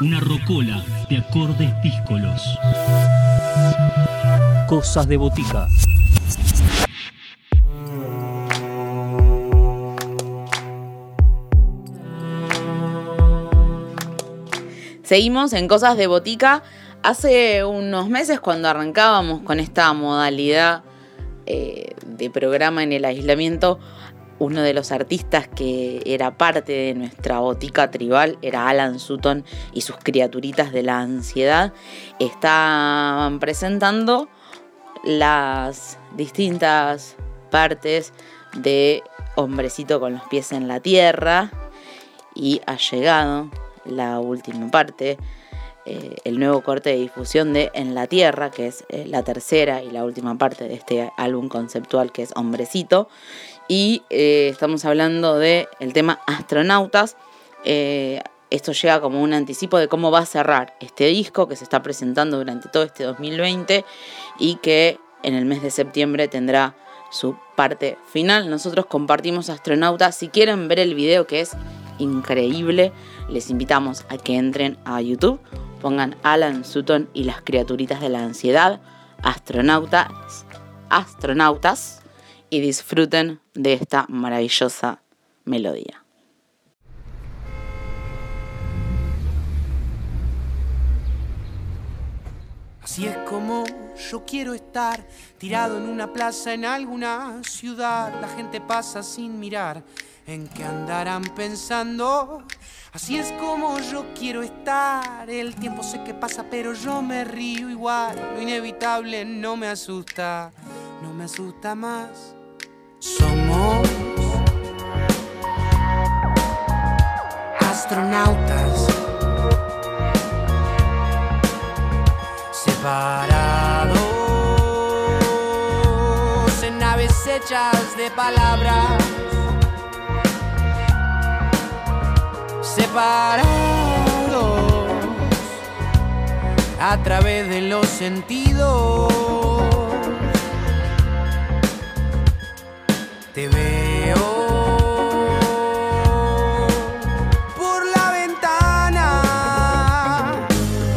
Una rocola de acordes díscolos. Cosas de botica. Seguimos en Cosas de Botica. Hace unos meses cuando arrancábamos con esta modalidad eh, de programa en el aislamiento, uno de los artistas que era parte de nuestra botica tribal era Alan Sutton y sus criaturitas de la ansiedad. Estaban presentando las distintas partes de Hombrecito con los pies en la tierra y ha llegado la última parte, eh, el nuevo corte de difusión de En la Tierra, que es eh, la tercera y la última parte de este álbum conceptual que es Hombrecito. Y eh, estamos hablando del el tema Astronautas. esto llega como un anticipo de cómo va a cerrar este disco que se está presentando durante todo este 2020 y que en el mes de septiembre tendrá su parte final. Nosotros compartimos Astronautas. Si quieren ver el video que es increíble, les invitamos a que entren a YouTube, pongan Alan Sutton y las criaturitas de la ansiedad, astronautas, astronautas, y disfruten de esta maravillosa melodía. Así es como yo quiero estar, tirado en una plaza en alguna ciudad. La gente pasa sin mirar en qué andarán pensando. Así es como yo quiero estar. El tiempo sé que pasa, pero yo me río igual. Lo inevitable no me asusta, no me asusta más. Somos astronautas separados en naves hechas de palabras separados a través de los sentidos. Te veo por la ventana.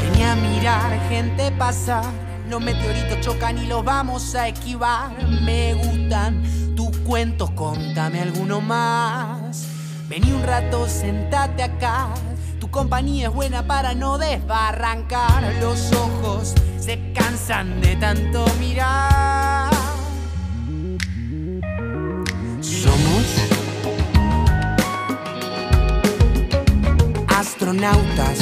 Venía a mirar gente pasar. Los meteoritos chocan y los vamos a esquivar. Me gustan tus cuentos, contame alguno más. Vení un rato, sentate acá. Tu compañía es buena para no desbarrancar. Los ojos se cansan de tanto mirar. Astronautas.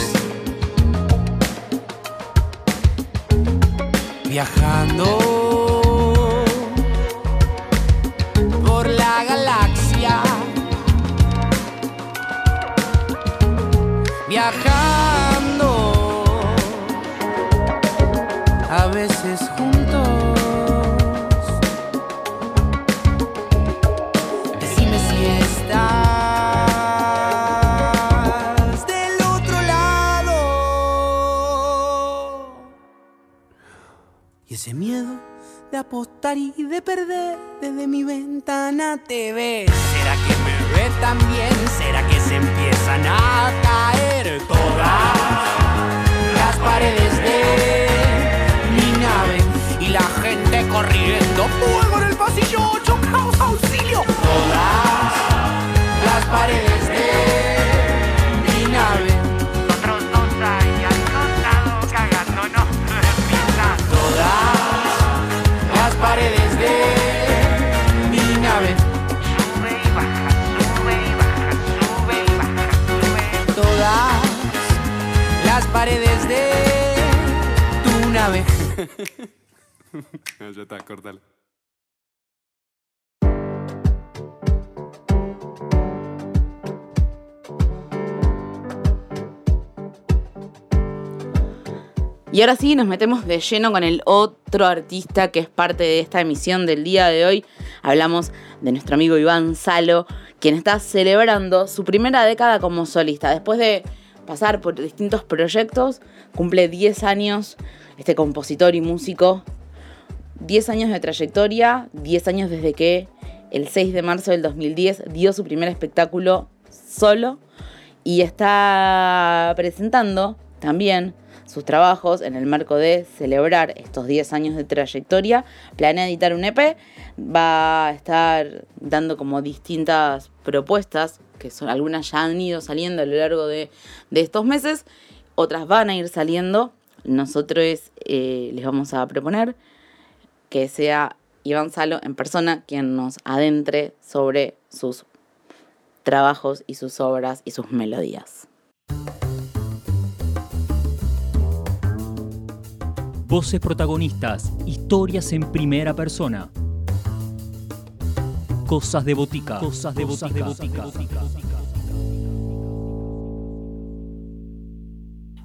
Viajando por la galaxia. viajando, a veces juntos. Ese miedo de apostar y de perder desde mi ventana te ves. ¿Será que me ve también? ¿Será que se empiezan a caer todas las paredes de mi nave? Y la gente corriendo, fuego en el pasillo, chocaos, auxilio. Todas las paredes de Y ahora sí nos metemos de lleno con el otro artista que es parte de esta emisión del día de hoy. Hablamos de nuestro amigo Iván Salo, quien está celebrando su primera década como solista. Después de pasar por distintos proyectos, cumple 10 años este compositor y músico. 10 años de trayectoria, 10 años desde que el 6 de marzo del 2010 dio su primer espectáculo solo y está presentando también sus trabajos en el marco de celebrar estos 10 años de trayectoria. Planea editar un EP, va a estar dando como distintas propuestas, que son algunas ya han ido saliendo a lo largo de, de estos meses, otras van a ir saliendo. Nosotros eh, les vamos a proponer que sea Iván Salo en persona quien nos adentre sobre sus trabajos y sus obras y sus melodías. Voces protagonistas, historias en primera persona. Cosas de botica. Cosas de botica.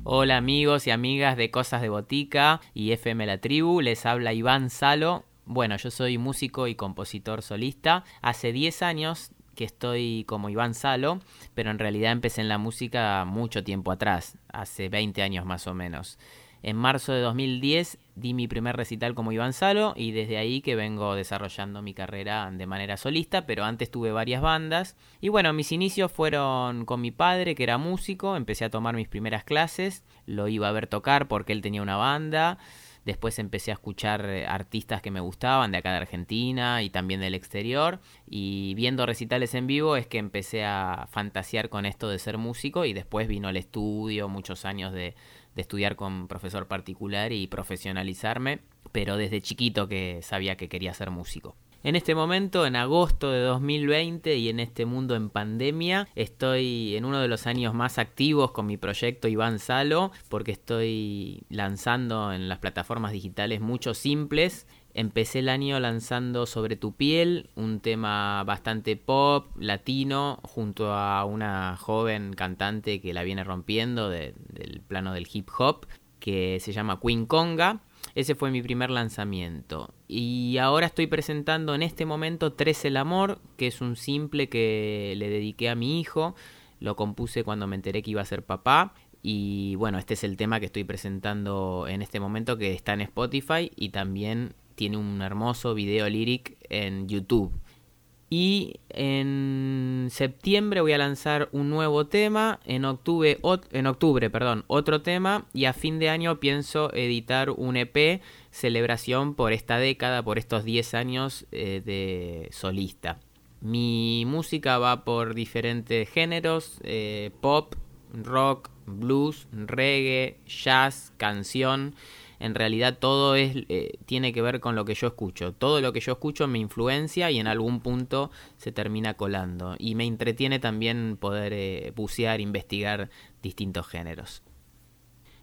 Hola amigos y amigas de Cosas de Botica y FM La Tribu, les habla Iván Salo. Bueno, yo soy músico y compositor solista. Hace 10 años que estoy como Iván Salo, pero en realidad empecé en la música mucho tiempo atrás, hace 20 años más o menos. En marzo de 2010 di mi primer recital como Iván Salo y desde ahí que vengo desarrollando mi carrera de manera solista, pero antes tuve varias bandas. Y bueno, mis inicios fueron con mi padre, que era músico, empecé a tomar mis primeras clases, lo iba a ver tocar porque él tenía una banda. Después empecé a escuchar eh, artistas que me gustaban de acá de Argentina y también del exterior. Y viendo recitales en vivo es que empecé a fantasear con esto de ser músico y después vino el estudio, muchos años de, de estudiar con profesor particular y profesionalizarme, pero desde chiquito que sabía que quería ser músico. En este momento, en agosto de 2020 y en este mundo en pandemia, estoy en uno de los años más activos con mi proyecto Iván Salo, porque estoy lanzando en las plataformas digitales muchos simples Empecé el año lanzando Sobre tu piel, un tema bastante pop, latino, junto a una joven cantante que la viene rompiendo del plano del hip hop, que se llama Queen Conga. Ese fue mi primer lanzamiento. Y ahora estoy presentando en este momento Tres el Amor, que es un simple que le dediqué a mi hijo. Lo compuse cuando me enteré que iba a ser papá. Y bueno, este es el tema que estoy presentando en este momento que está en Spotify y también tiene un hermoso video lyric en YouTube. Y en septiembre voy a lanzar un nuevo tema, en octubre, en octubre perdón, otro tema. Y a fin de año pienso editar un EP celebración por esta década, por estos 10 años eh, de solista. Mi música va por diferentes géneros, eh, pop, rock, blues, reggae, jazz, canción en realidad todo es, eh, tiene que ver con lo que yo escucho. Todo lo que yo escucho me influencia y en algún punto se termina colando. Y me entretiene también poder eh, bucear, investigar distintos géneros.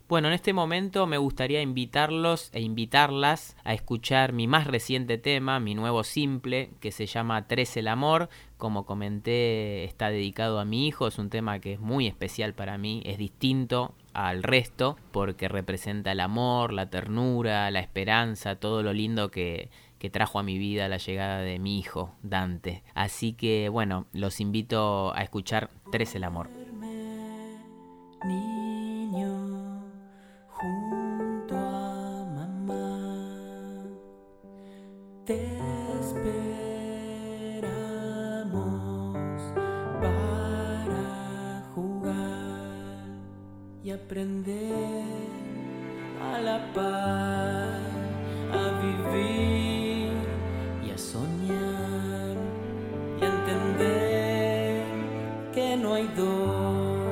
Bueno, en este momento me gustaría invitarlos e invitarlas a escuchar mi más reciente tema, mi nuevo simple, que se llama Tres el Amor. Como comenté, está dedicado a mi hijo, es un tema que es muy especial para mí, es distinto al resto, porque representa el amor, la ternura, la esperanza, todo lo lindo que, que trajo a mi vida la llegada de mi hijo, Dante. Así que bueno, los invito a escuchar Tres el Amor. Aprender a la paz, a vivir y a soñar y a entender que no hay dos,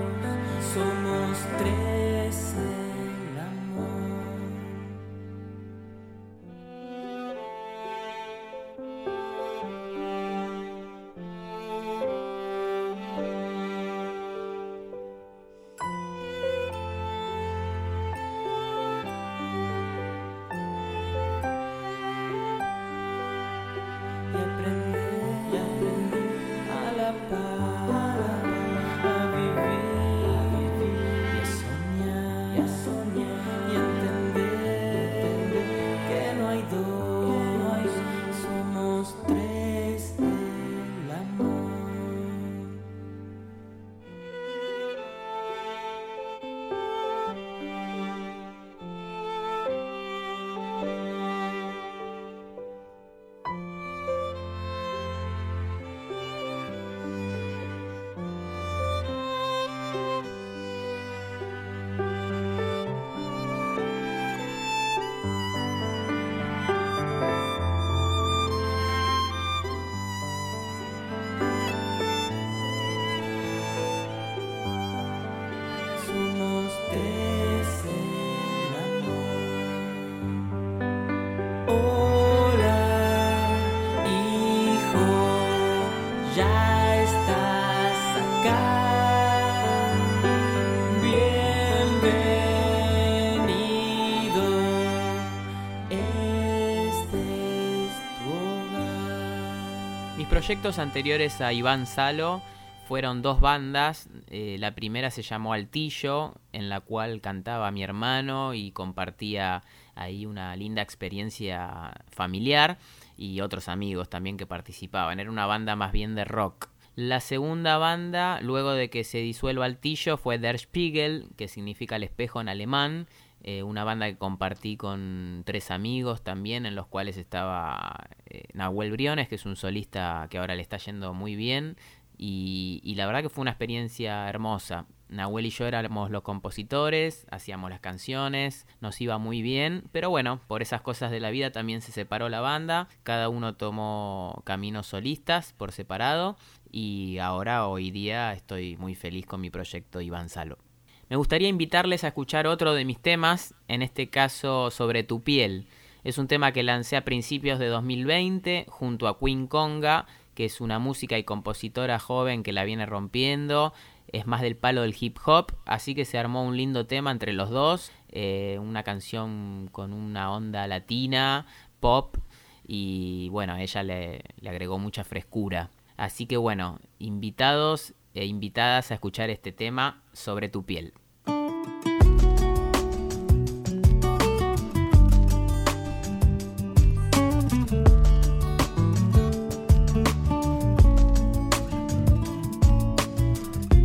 Mis proyectos anteriores a Iván Salo fueron dos bandas. Eh, la primera se llamó Altillo, en la cual cantaba mi hermano y compartía ahí una linda experiencia familiar y otros amigos también que participaban. Era una banda más bien de rock. La segunda banda, luego de que se disuelva Altillo, fue Der Spiegel, que significa el espejo en alemán. Eh, una banda que compartí con tres amigos también, en los cuales estaba eh, Nahuel Briones, que es un solista que ahora le está yendo muy bien. Y, la verdad que fue una experiencia hermosa. Nahuel y yo éramos los compositores, hacíamos las canciones, nos iba muy bien, pero bueno, por esas cosas de la vida también se separó la banda, cada uno tomó caminos solistas por separado y ahora hoy día estoy muy feliz con mi proyecto Iván Salo. Me gustaría invitarles a escuchar otro de mis temas, en este caso sobre tu piel. Es un tema que lancé a principios de 2020 junto a Queen Conga, que es una música y compositora joven que la viene rompiendo. Es más del palo del hip hop, así que se armó un lindo tema entre los dos. eh, una canción con una onda latina, pop, y bueno, ella le agregó mucha frescura. Así que bueno, invitados e invitadas a escuchar este tema sobre tu piel.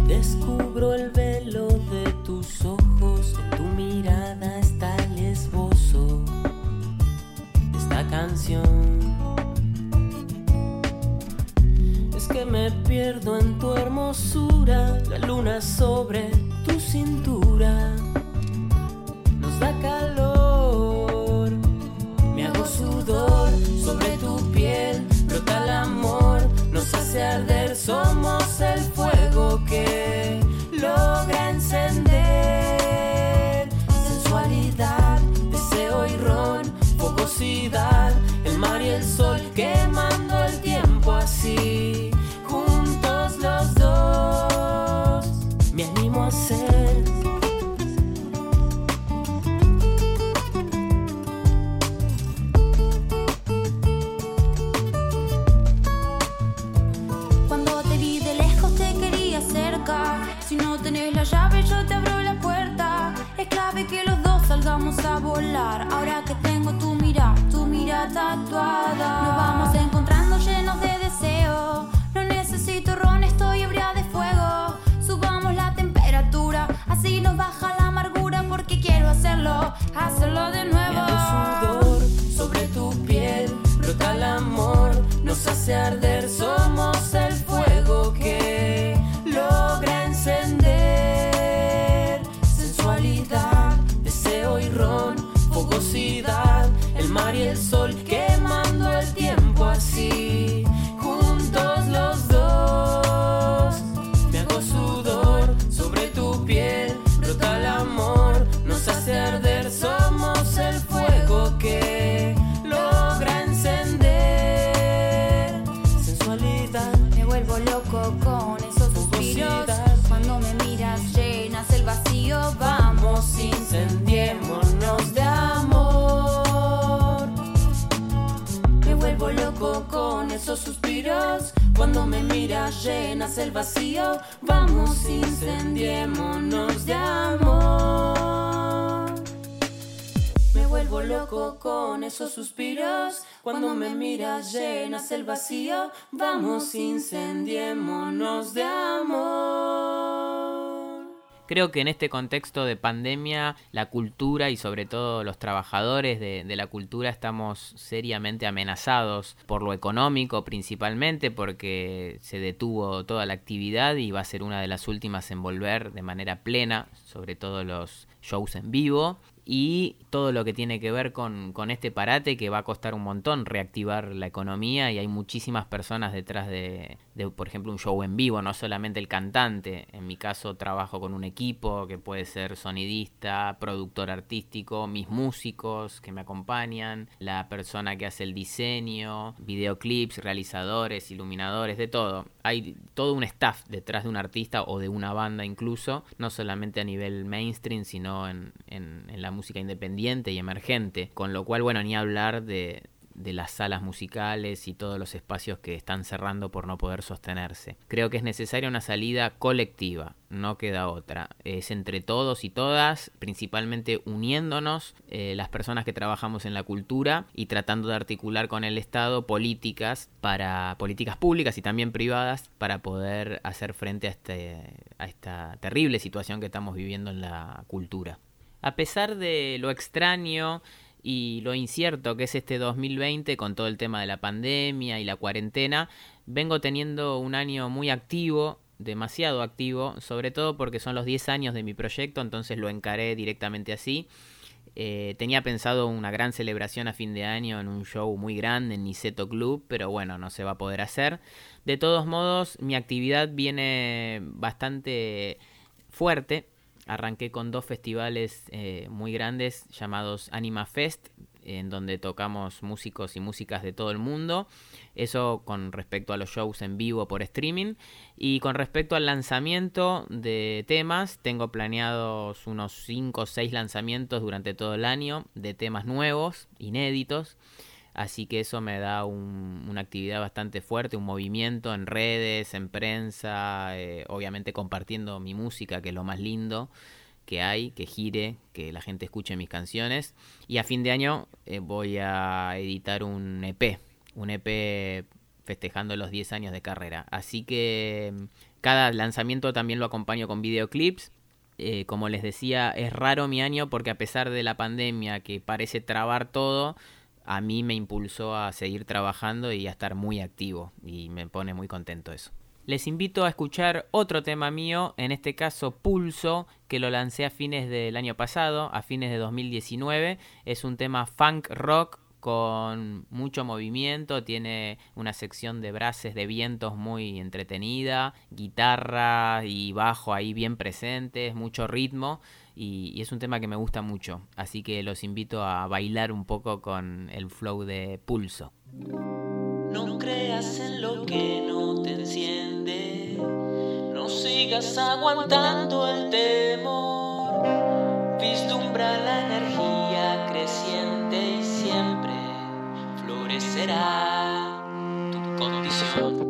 Descubro el la luna sobre tu cintura nos da calor. Me hago sudor sobre tu piel, brota el amor, nos hace arder, somos el fuego que logra encender. Sensualidad, deseo y ron, fogosidad, el mar y el sol quemando el tiempo así. Llenas el vacío, vamos incendiémonos de amor. Me vuelvo loco con esos suspiros. Cuando me miras llenas el vacío, vamos incendiémonos de amor. Creo que en este contexto de pandemia, la cultura y sobre todo los trabajadores de, la cultura estamos seriamente amenazados por lo económico principalmente, porque se detuvo toda la actividad y va a ser una de las últimas en volver de manera plena, sobre todo los shows en vivo. Y todo lo que tiene que ver con, con, este parate que va a costar un montón reactivar la economía y hay muchísimas personas detrás de, por ejemplo, un show en vivo, no solamente el cantante. En mi caso trabajo con un equipo que puede ser sonidista, productor artístico, mis músicos que me acompañan, la persona que hace el diseño, videoclips, realizadores, iluminadores, de todo. Hay todo un staff detrás de un artista o de una banda incluso, no solamente a nivel mainstream, sino en, en, en la música independiente y emergente. Con lo cual, bueno, ni hablar de, de las salas musicales y todos los espacios que están cerrando por no poder sostenerse. Creo que es necesaria una salida colectiva, no queda otra. Es entre todos y todas, principalmente uniéndonos eh, las personas que trabajamos en la cultura y tratando de articular con el Estado políticas para políticas públicas y también privadas para poder hacer frente a, este, a esta terrible situación que estamos viviendo en la cultura. A pesar de lo extraño y lo incierto que es este 2020 con todo el tema de la pandemia y la cuarentena, vengo teniendo un año muy activo, demasiado activo, sobre todo porque son los 10 años de mi proyecto, entonces lo encaré directamente así. Eh, tenía pensado una gran celebración a fin de año en un show muy grande en Niceto Club, pero bueno, no se va a poder hacer. De todos modos, mi actividad viene bastante fuerte arranqué con dos festivales eh, muy grandes llamados Anima Fest, en donde tocamos músicos y músicas de todo el mundo. Eso con respecto a los shows en vivo por streaming. Y con respecto al lanzamiento de temas, tengo planeados unos 5 o 6 lanzamientos durante todo el año de temas nuevos, inéditos. Así que eso me da un, una actividad bastante fuerte, un movimiento en redes, en prensa, eh, obviamente compartiendo mi música, que es lo más lindo que hay, que gire, que la gente escuche mis canciones. Y a fin de año eh, voy a editar un EP, un EP festejando los 10 años de carrera. Así que mm, cada lanzamiento también lo acompaño con videoclips. Eh, como les decía, es raro mi año porque a pesar de la pandemia que parece trabar todo, a mí me impulsó a seguir trabajando y a estar muy activo y me pone muy contento eso. Les invito a escuchar otro tema mío, en este caso Pulso, que lo lancé a fines del año pasado, a fines de 2019. Es un tema funk rock con mucho movimiento, tiene una sección de brases de vientos muy entretenida, guitarra y bajo ahí bien presentes, mucho ritmo y, y, es un tema que me gusta mucho, así que los invito a bailar un poco con el flow de pulso. No creas en lo que no te enciende, no sigas aguantando el temor, vislumbra la energía creciente y siempre florecerá tu condición.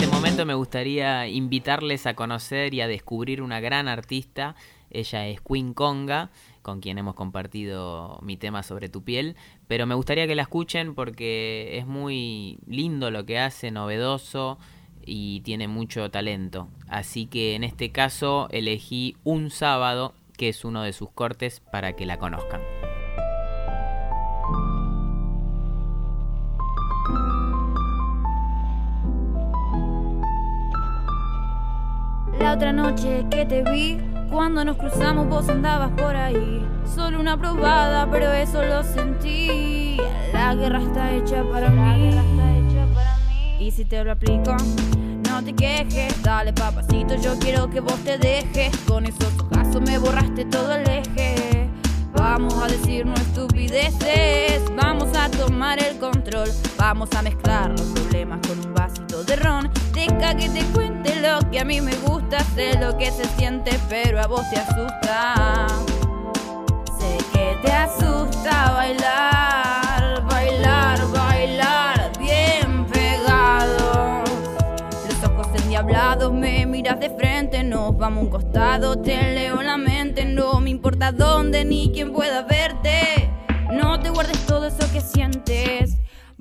este momento me gustaría invitarles a conocer y a descubrir una gran artista. Ella es Queen Conga, con quien hemos compartido mi tema sobre tu piel. Pero me gustaría que la escuchen porque es muy lindo lo que hace, novedoso y tiene mucho talento. Así que en este caso elegí Un sábado, que es uno de sus cortes, para que la conozcan. La otra noche que te vi, cuando nos cruzamos vos andabas por ahí. Solo una probada, pero eso lo sentí. La guerra está hecha para mí. Y si te lo aplico, no te quejes. Dale papacito, yo quiero que vos te dejes. Con esos ojazos me borraste todo el eje. Vamos a decirnos estupideces, vamos a tomar el control, vamos a mezclar que te cuente lo que a mí me gusta, sé lo que se siente, pero a vos te asusta. Sé que te asusta bailar, bailar, bailar, bien pegado. Los ojos endiablados me miras de frente, nos vamos a un costado, te leo la mente, no me importa dónde ni quién pueda verte. No te guardes todo eso que sientes.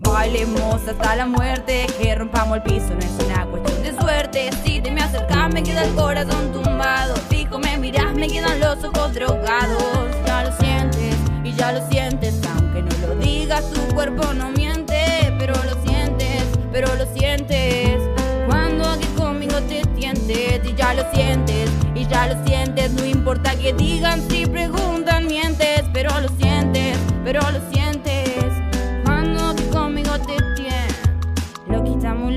Bailemos hasta la muerte, que rompamos el piso, no es una cuestión de suerte. Si te me acercas, me queda el corazón tumbado. Fijo, me miras, me quedan los ojos drogados. Ya lo sientes y ya lo sientes, aunque no lo digas, tu cuerpo no miente. Pero lo sientes, pero lo sientes. Cuando aquí conmigo te tientes y ya lo sientes y ya lo sientes. No importa que digan si preguntan,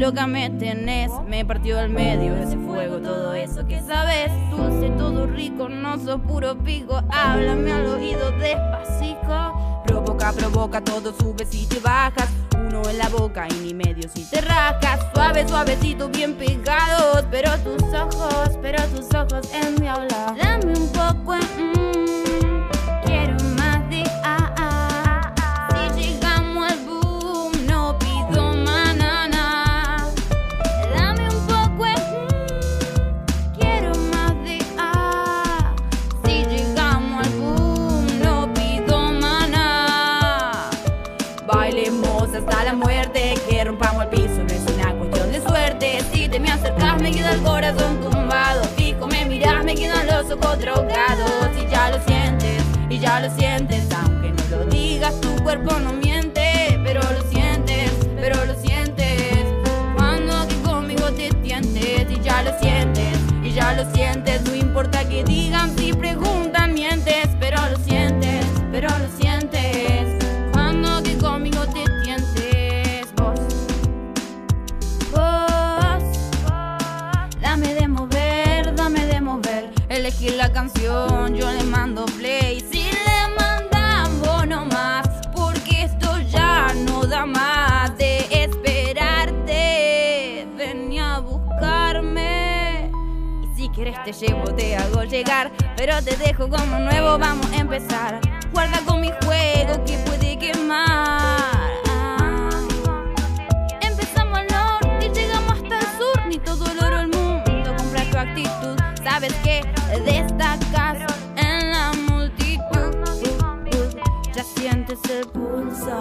loca me tenés. Me partió al medio ese fuego, todo eso que sabes. Dulce, todo rico, no sos puro pico. Háblame al oído despacito. Provoca, provoca, todo sube si te bajas. Uno en la boca y ni medio si te rascas. Suave, suavecito, bien pegados. Pero tus ojos, pero tus ojos en mi habla. Dame un poco en. Drogados. Y ya lo sientes, y ya lo sientes, aunque no lo digas, tu cuerpo no miente. Pero lo sientes, pero lo sientes. Cuando aquí conmigo te tientes, y ya lo sientes, y ya lo sientes. Elegir la canción, yo le mando play. Si le mandamos no más, porque esto ya no da más de esperarte. Venía a buscarme. Y si quieres te llevo, te hago llegar. Pero te dejo como nuevo, vamos a empezar. Guarda con mi juego que puede quemar. Empezamos al norte y llegamos hasta el sur. Ni todo el oro del mundo compra tu actitud. Sabes que sientes el pulso.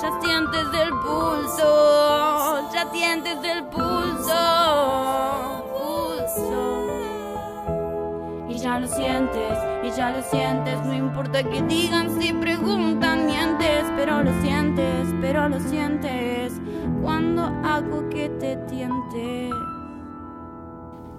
Ya sientes el pulso. Ya sientes el pulso. Pulso. Y ya lo sientes, y ya lo sientes, no importa que digan si preguntan, mientes, pero lo sientes, pero lo sientes, cuando hago que te tiente.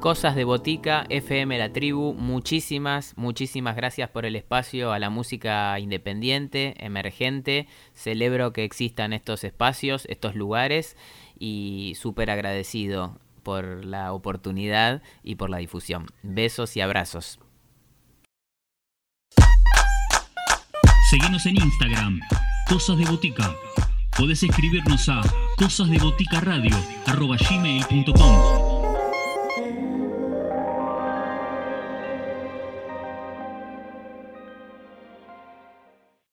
Cosas de Botica, FM La Tribu, muchísimas, muchísimas gracias por el espacio a la música independiente, emergente. Celebro que existan estos espacios, estos lugares y súper agradecido por la oportunidad y por la difusión. Besos y abrazos. Seguinos en Instagram, Cosas de Botica. Podés escribirnos a cosasdeboticaradio.gmail.com